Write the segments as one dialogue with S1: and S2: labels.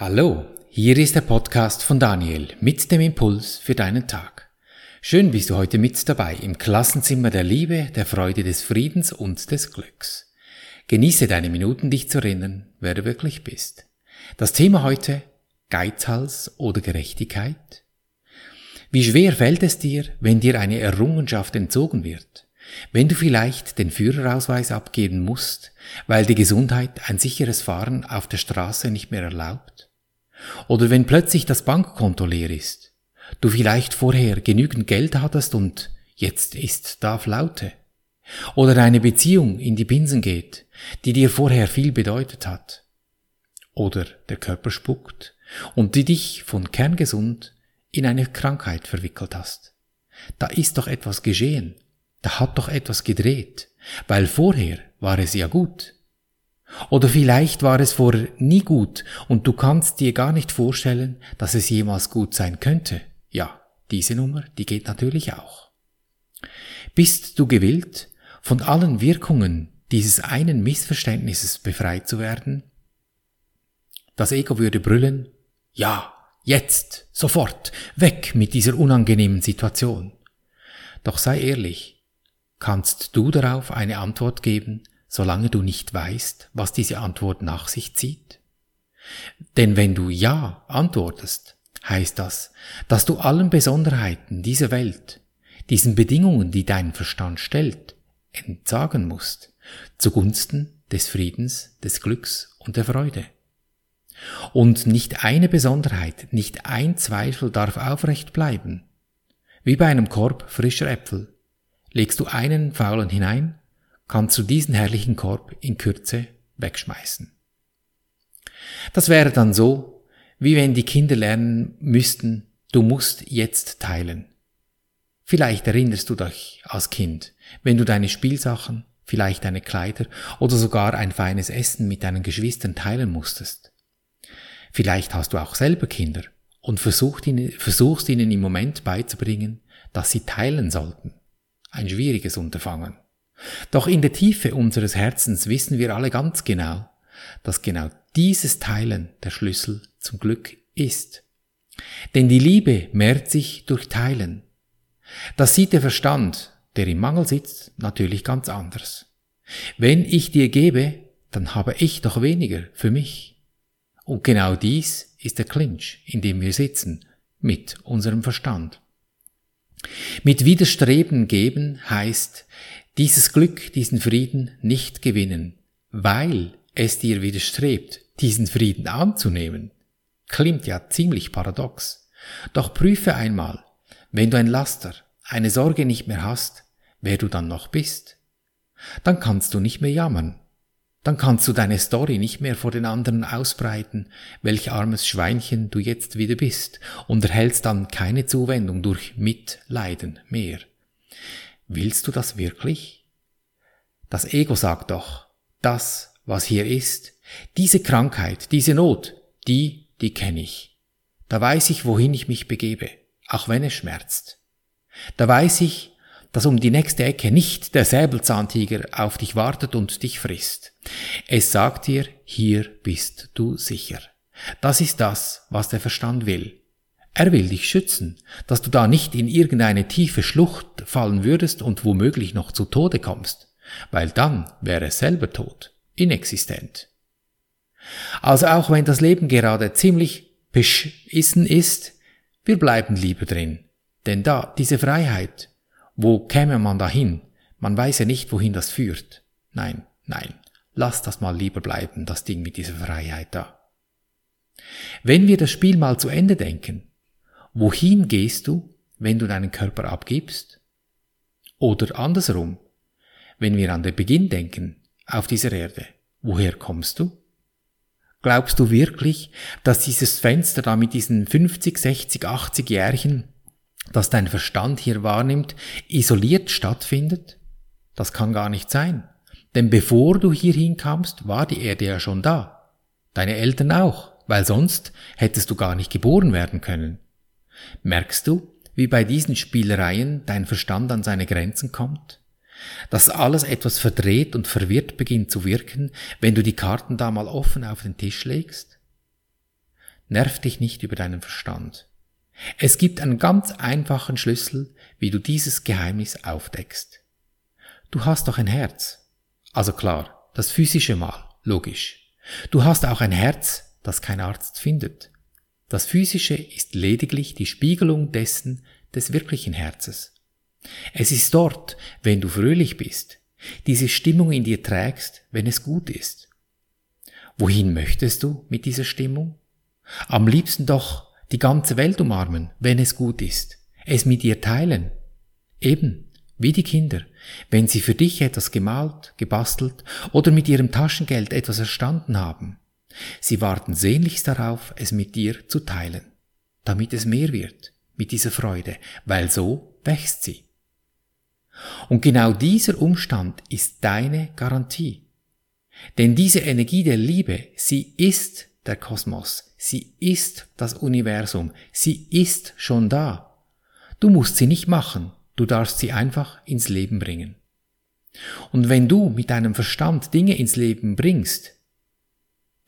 S1: Hallo, hier ist der Podcast von Daniel mit dem Impuls für deinen Tag. Schön bist du heute mit dabei im Klassenzimmer der Liebe, der Freude, des Friedens und des Glücks. Genieße deine Minuten, dich zu erinnern, wer du wirklich bist. Das Thema heute Geizhals oder Gerechtigkeit? Wie schwer fällt es dir, wenn dir eine Errungenschaft entzogen wird? Wenn du vielleicht den Führerausweis abgeben musst, weil die Gesundheit ein sicheres Fahren auf der Straße nicht mehr erlaubt? Oder wenn plötzlich das Bankkonto leer ist, du vielleicht vorher genügend Geld hattest und jetzt ist da Flaute. Oder eine Beziehung in die Binsen geht, die dir vorher viel bedeutet hat. Oder der Körper spuckt und die dich von kerngesund in eine Krankheit verwickelt hast. Da ist doch etwas geschehen, da hat doch etwas gedreht, weil vorher war es ja gut. Oder vielleicht war es vorher nie gut und du kannst dir gar nicht vorstellen, dass es jemals gut sein könnte. Ja, diese Nummer, die geht natürlich auch. Bist du gewillt, von allen Wirkungen dieses einen Missverständnisses befreit zu werden? Das Ego würde brüllen, ja, jetzt, sofort, weg mit dieser unangenehmen Situation. Doch sei ehrlich, kannst du darauf eine Antwort geben, solange du nicht weißt, was diese Antwort nach sich zieht? Denn wenn du Ja antwortest, heißt das, dass du allen Besonderheiten dieser Welt, diesen Bedingungen, die dein Verstand stellt, entsagen musst, zugunsten des Friedens, des Glücks und der Freude. Und nicht eine Besonderheit, nicht ein Zweifel darf aufrecht bleiben. Wie bei einem Korb frischer Äpfel. Legst du einen faulen hinein, kannst du diesen herrlichen Korb in Kürze wegschmeißen. Das wäre dann so, wie wenn die Kinder lernen müssten, du musst jetzt teilen. Vielleicht erinnerst du dich als Kind, wenn du deine Spielsachen, vielleicht deine Kleider oder sogar ein feines Essen mit deinen Geschwistern teilen musstest. Vielleicht hast du auch selber Kinder und ihnen, versuchst ihnen im Moment beizubringen, dass sie teilen sollten. Ein schwieriges Unterfangen. Doch in der Tiefe unseres Herzens wissen wir alle ganz genau, dass genau dieses Teilen der Schlüssel zum Glück ist. Denn die Liebe mehrt sich durch Teilen. Das sieht der Verstand, der im Mangel sitzt, natürlich ganz anders. Wenn ich dir gebe, dann habe ich doch weniger für mich. Und genau dies ist der Clinch, in dem wir sitzen, mit unserem Verstand. Mit Widerstreben geben heißt, dieses Glück, diesen Frieden nicht gewinnen, weil es dir widerstrebt, diesen Frieden anzunehmen. Klingt ja ziemlich paradox. Doch prüfe einmal, wenn du ein Laster, eine Sorge nicht mehr hast, wer du dann noch bist. Dann kannst du nicht mehr jammern. Dann kannst du deine Story nicht mehr vor den anderen ausbreiten, welch armes Schweinchen du jetzt wieder bist, und erhältst dann keine Zuwendung durch Mitleiden mehr. Willst du das wirklich? Das Ego sagt doch, das, was hier ist, diese Krankheit, diese Not, die, die kenne ich. Da weiß ich, wohin ich mich begebe, auch wenn es schmerzt. Da weiß ich, dass um die nächste Ecke nicht der Säbelzahntiger auf dich wartet und dich frisst. Es sagt dir, hier bist du sicher. Das ist das, was der Verstand will. Er will dich schützen, dass du da nicht in irgendeine tiefe Schlucht fallen würdest und womöglich noch zu Tode kommst, weil dann wäre es selber tot, inexistent. Also auch wenn das Leben gerade ziemlich beschissen ist, wir bleiben lieber drin. Denn da, diese Freiheit, wo käme man dahin? Man weiß ja nicht, wohin das führt. Nein, nein, lass das mal lieber bleiben, das Ding mit dieser Freiheit da. Wenn wir das Spiel mal zu Ende denken, Wohin gehst du, wenn du deinen Körper abgibst? Oder andersrum, wenn wir an den Beginn denken, auf dieser Erde, woher kommst du? Glaubst du wirklich, dass dieses Fenster da mit diesen 50, 60, 80 Jährchen, das dein Verstand hier wahrnimmt, isoliert stattfindet? Das kann gar nicht sein. Denn bevor du hierhin kamst, war die Erde ja schon da. Deine Eltern auch, weil sonst hättest du gar nicht geboren werden können. Merkst du, wie bei diesen Spielereien dein Verstand an seine Grenzen kommt? Dass alles etwas verdreht und verwirrt beginnt zu wirken, wenn du die Karten da mal offen auf den Tisch legst? nerv dich nicht über deinen Verstand. Es gibt einen ganz einfachen Schlüssel, wie du dieses Geheimnis aufdeckst. Du hast doch ein Herz. Also klar, das physische Mal, logisch. Du hast auch ein Herz, das kein Arzt findet. Das physische ist lediglich die Spiegelung dessen des wirklichen Herzes. Es ist dort, wenn du fröhlich bist, diese Stimmung in dir trägst, wenn es gut ist. Wohin möchtest du mit dieser Stimmung? Am liebsten doch die ganze Welt umarmen, wenn es gut ist, es mit ihr teilen. Eben, wie die Kinder, wenn sie für dich etwas gemalt, gebastelt oder mit ihrem Taschengeld etwas erstanden haben. Sie warten sehnlichst darauf, es mit dir zu teilen, damit es mehr wird, mit dieser Freude, weil so wächst sie. Und genau dieser Umstand ist deine Garantie. Denn diese Energie der Liebe, sie ist der Kosmos, sie ist das Universum, sie ist schon da. Du musst sie nicht machen, du darfst sie einfach ins Leben bringen. Und wenn du mit deinem Verstand Dinge ins Leben bringst,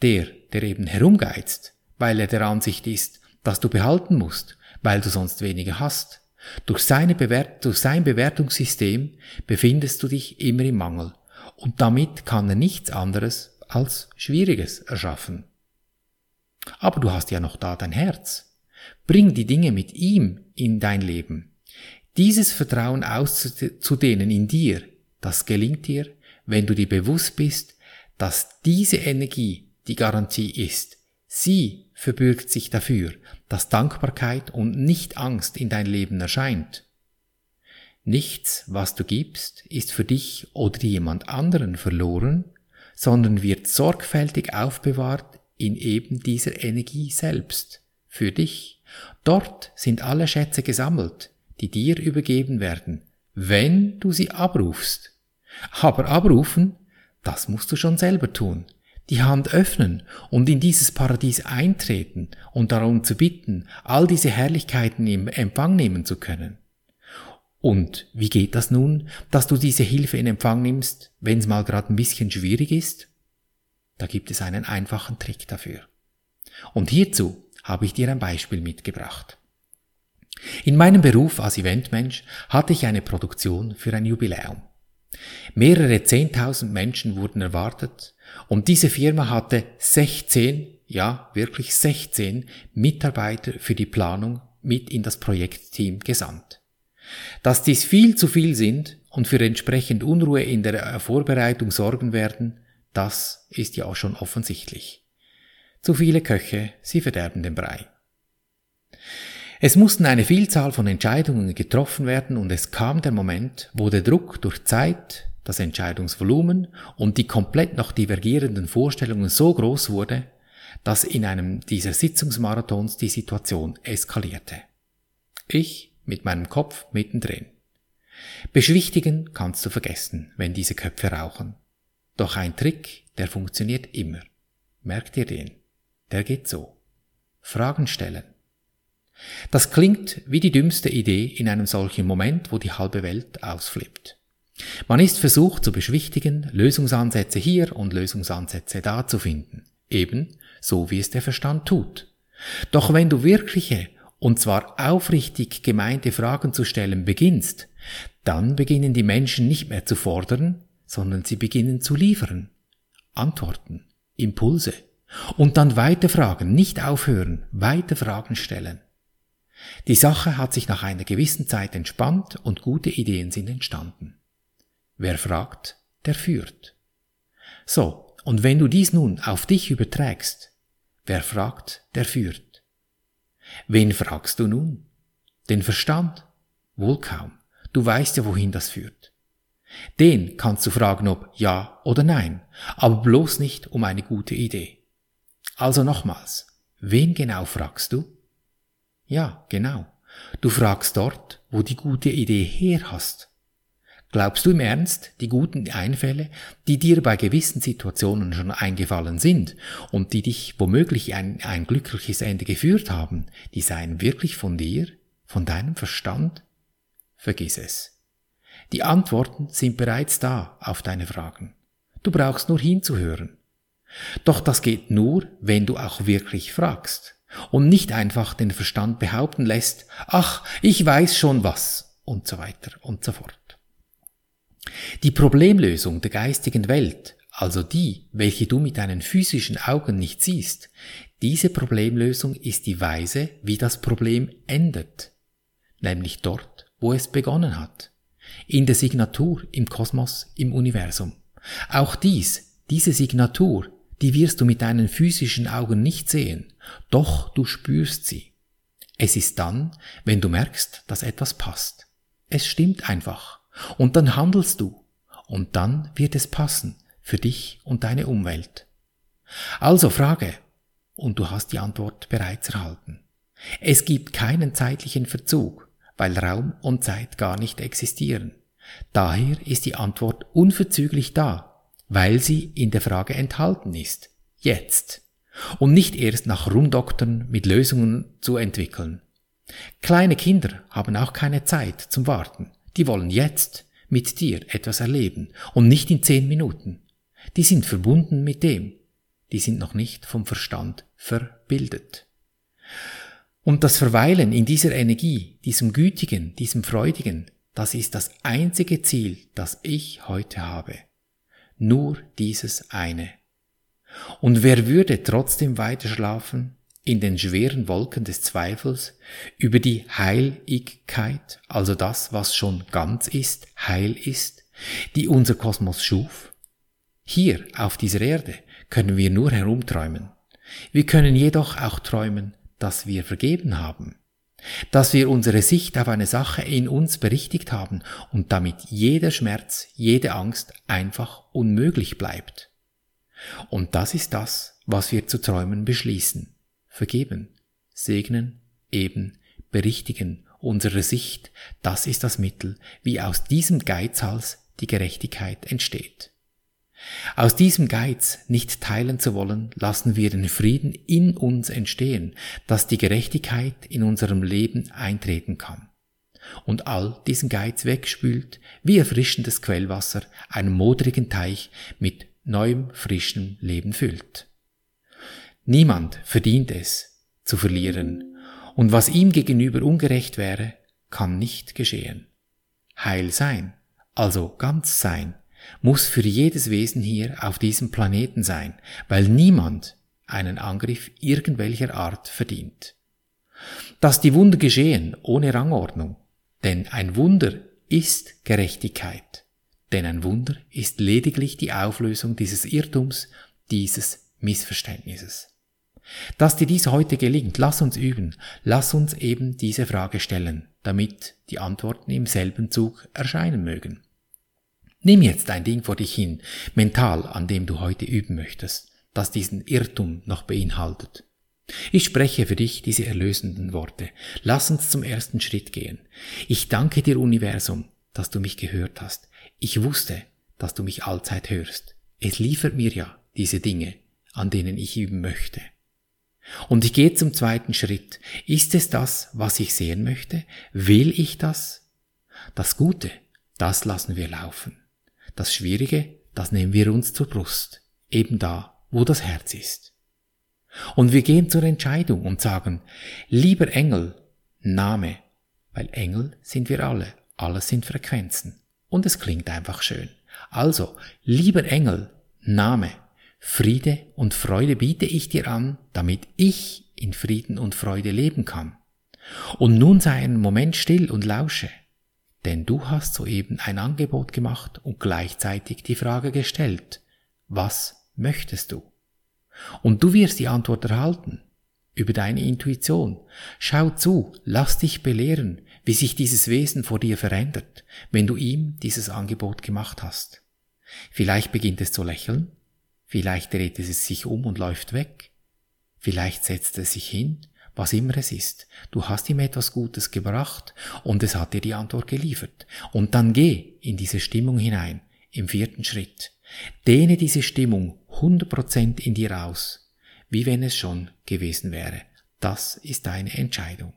S1: der, der eben herumgeizt, weil er der Ansicht ist, dass du behalten musst, weil du sonst weniger hast, durch, seine Bewert durch sein Bewertungssystem befindest du dich immer im Mangel und damit kann er nichts anderes als Schwieriges erschaffen. Aber du hast ja noch da dein Herz. Bring die Dinge mit ihm in dein Leben. Dieses Vertrauen auszudehnen in dir, das gelingt dir, wenn du dir bewusst bist, dass diese Energie die Garantie ist. Sie verbürgt sich dafür, dass Dankbarkeit und nicht Angst in dein Leben erscheint. Nichts, was du gibst, ist für dich oder jemand anderen verloren, sondern wird sorgfältig aufbewahrt in eben dieser Energie selbst, für dich. Dort sind alle Schätze gesammelt, die dir übergeben werden, wenn du sie abrufst. Aber abrufen, das musst du schon selber tun. Die Hand öffnen und in dieses Paradies eintreten und darum zu bitten, all diese Herrlichkeiten im Empfang nehmen zu können. Und wie geht das nun, dass du diese Hilfe in Empfang nimmst, wenn es mal gerade ein bisschen schwierig ist? Da gibt es einen einfachen Trick dafür. Und hierzu habe ich dir ein Beispiel mitgebracht. In meinem Beruf als Eventmensch hatte ich eine Produktion für ein Jubiläum. Mehrere Zehntausend Menschen wurden erwartet und diese Firma hatte 16, ja wirklich 16 Mitarbeiter für die Planung mit in das Projektteam gesandt. Dass dies viel zu viel sind und für entsprechend Unruhe in der Vorbereitung sorgen werden, das ist ja auch schon offensichtlich. Zu viele Köche, sie verderben den Brei. Es mussten eine Vielzahl von Entscheidungen getroffen werden und es kam der Moment, wo der Druck durch Zeit, das Entscheidungsvolumen und die komplett noch divergierenden Vorstellungen so groß wurde, dass in einem dieser Sitzungsmarathons die Situation eskalierte. Ich mit meinem Kopf mittendrin. Beschwichtigen kannst du vergessen, wenn diese Köpfe rauchen. Doch ein Trick, der funktioniert immer. Merkt ihr den? Der geht so. Fragen stellen. Das klingt wie die dümmste Idee in einem solchen Moment, wo die halbe Welt ausflippt. Man ist versucht zu beschwichtigen, Lösungsansätze hier und Lösungsansätze da zu finden. Eben so wie es der Verstand tut. Doch wenn du wirkliche und zwar aufrichtig gemeinte Fragen zu stellen beginnst, dann beginnen die Menschen nicht mehr zu fordern, sondern sie beginnen zu liefern. Antworten, Impulse. Und dann weiter fragen, nicht aufhören, weiter Fragen stellen. Die Sache hat sich nach einer gewissen Zeit entspannt und gute Ideen sind entstanden. Wer fragt, der führt. So, und wenn du dies nun auf dich überträgst, wer fragt, der führt. Wen fragst du nun? Den Verstand? Wohl kaum. Du weißt ja, wohin das führt. Den kannst du fragen, ob ja oder nein, aber bloß nicht um eine gute Idee. Also nochmals, wen genau fragst du? Ja, genau. Du fragst dort, wo die gute Idee her hast. Glaubst du im Ernst, die guten Einfälle, die dir bei gewissen Situationen schon eingefallen sind und die dich womöglich ein, ein glückliches Ende geführt haben, die seien wirklich von dir, von deinem Verstand? Vergiss es. Die Antworten sind bereits da auf deine Fragen. Du brauchst nur hinzuhören. Doch das geht nur, wenn du auch wirklich fragst. und nicht einfach den Verstand behaupten lässt, ach, ich weiß schon was und so weiter und so fort. Die Problemlösung der geistigen Welt, also die, welche du mit deinen physischen Augen nicht siehst, diese Problemlösung ist die Weise, wie das Problem endet, nämlich dort, wo es begonnen hat, in der Signatur, im Kosmos, im Universum. Auch dies, diese Signatur, die wirst du mit deinen physischen Augen nicht sehen, doch du spürst sie. Es ist dann, wenn du merkst, dass etwas passt. Es stimmt einfach. Und dann handelst du. Und dann wird es passen für dich und deine Umwelt. Also Frage. Und du hast die Antwort bereits erhalten. Es gibt keinen zeitlichen Verzug, weil Raum und Zeit gar nicht existieren. Daher ist die Antwort unverzüglich da, weil sie in der Frage enthalten ist. Jetzt. Und nicht erst nach Rumdoktern mit Lösungen zu entwickeln. Kleine Kinder haben auch keine Zeit zum Warten. Die wollen jetzt mit dir etwas erleben und nicht in zehn Minuten. Die sind verbunden mit dem. Die sind noch nicht vom Verstand verbildet. Und das Verweilen in dieser Energie, diesem Gütigen, diesem Freudigen, das ist das einzige Ziel, das ich heute habe. Nur dieses eine. Und wer würde trotzdem weiter schlafen, in den schweren Wolken des Zweifels über die Heiligkeit, also das, was schon ganz ist, heil ist, die unser Kosmos schuf? Hier auf dieser Erde können wir nur herumträumen. Wir können jedoch auch träumen, dass wir vergeben haben, dass wir unsere Sicht auf eine Sache in uns berichtigt haben und damit jeder Schmerz, jede Angst einfach unmöglich bleibt. Und das ist das, was wir zu träumen beschließen vergeben, segnen, eben, berichtigen, unsere Sicht, das ist das Mittel, wie aus diesem Geizhals die Gerechtigkeit entsteht. Aus diesem Geiz, nicht teilen zu wollen, lassen wir den Frieden in uns entstehen, dass die Gerechtigkeit in unserem Leben eintreten kann. Und all diesen Geiz wegspült, wie erfrischendes Quellwasser einen modrigen Teich mit neuem, frischem Leben füllt. Niemand verdient es zu verlieren, und was ihm gegenüber ungerecht wäre, kann nicht geschehen. Heil sein, also ganz sein, muss für jedes Wesen hier auf diesem Planeten sein, weil niemand einen Angriff irgendwelcher Art verdient. Dass die Wunder geschehen ohne Rangordnung, denn ein Wunder ist Gerechtigkeit, denn ein Wunder ist lediglich die Auflösung dieses Irrtums, dieses Missverständnisses. Dass dir dies heute gelingt, lass uns üben, lass uns eben diese Frage stellen, damit die Antworten im selben Zug erscheinen mögen. Nimm jetzt ein Ding vor dich hin, mental, an dem du heute üben möchtest, das diesen Irrtum noch beinhaltet. Ich spreche für dich diese erlösenden Worte. Lass uns zum ersten Schritt gehen. Ich danke dir, Universum, dass du mich gehört hast. Ich wusste, dass du mich allzeit hörst. Es liefert mir ja diese Dinge, an denen ich üben möchte. Und ich gehe zum zweiten Schritt. Ist es das, was ich sehen möchte? Will ich das? Das Gute, das lassen wir laufen. Das Schwierige, das nehmen wir uns zur Brust, eben da, wo das Herz ist. Und wir gehen zur Entscheidung und sagen, lieber Engel, Name, weil Engel sind wir alle, alles sind Frequenzen. Und es klingt einfach schön. Also, lieber Engel, Name, Friede und Freude biete ich dir an, damit ich in Frieden und Freude leben kann. Und nun sei einen Moment still und lausche, denn du hast soeben ein Angebot gemacht und gleichzeitig die Frage gestellt, was möchtest du? Und du wirst die Antwort erhalten über deine Intuition. Schau zu, lass dich belehren, wie sich dieses Wesen vor dir verändert, wenn du ihm dieses Angebot gemacht hast. Vielleicht beginnt es zu lächeln, Vielleicht dreht es sich um und läuft weg. Vielleicht setzt es sich hin, was immer es ist. Du hast ihm etwas Gutes gebracht und es hat dir die Antwort geliefert. Und dann geh in diese Stimmung hinein, im vierten Schritt. Dehne diese Stimmung 100% in dir aus, wie wenn es schon gewesen wäre. Das ist deine Entscheidung.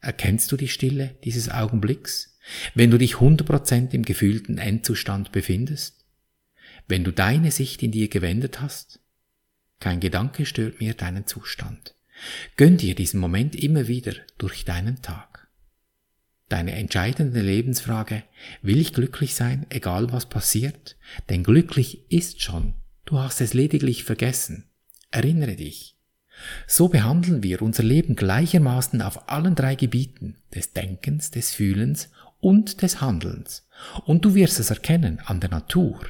S1: Erkennst du die Stille dieses Augenblicks, wenn du dich 100% im gefühlten Endzustand befindest? Wenn du deine Sicht in dir gewendet hast? Kein Gedanke stört mir deinen Zustand. Gönn dir diesen Moment immer wieder durch deinen Tag. Deine entscheidende Lebensfrage, will ich glücklich sein, egal was passiert? Denn glücklich ist schon, du hast es lediglich vergessen. Erinnere dich. So behandeln wir unser Leben gleichermaßen auf allen drei Gebieten des Denkens, des Fühlens und des Handelns. Und du wirst es erkennen an der Natur,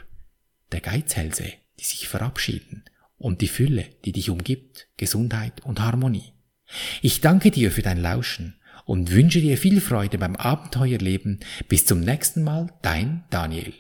S1: der Geizhälse, die sich verabschieden, und die Fülle, die dich umgibt, Gesundheit und Harmonie. Ich danke dir für dein Lauschen und wünsche dir viel Freude beim Abenteuerleben. Bis zum nächsten Mal, dein Daniel.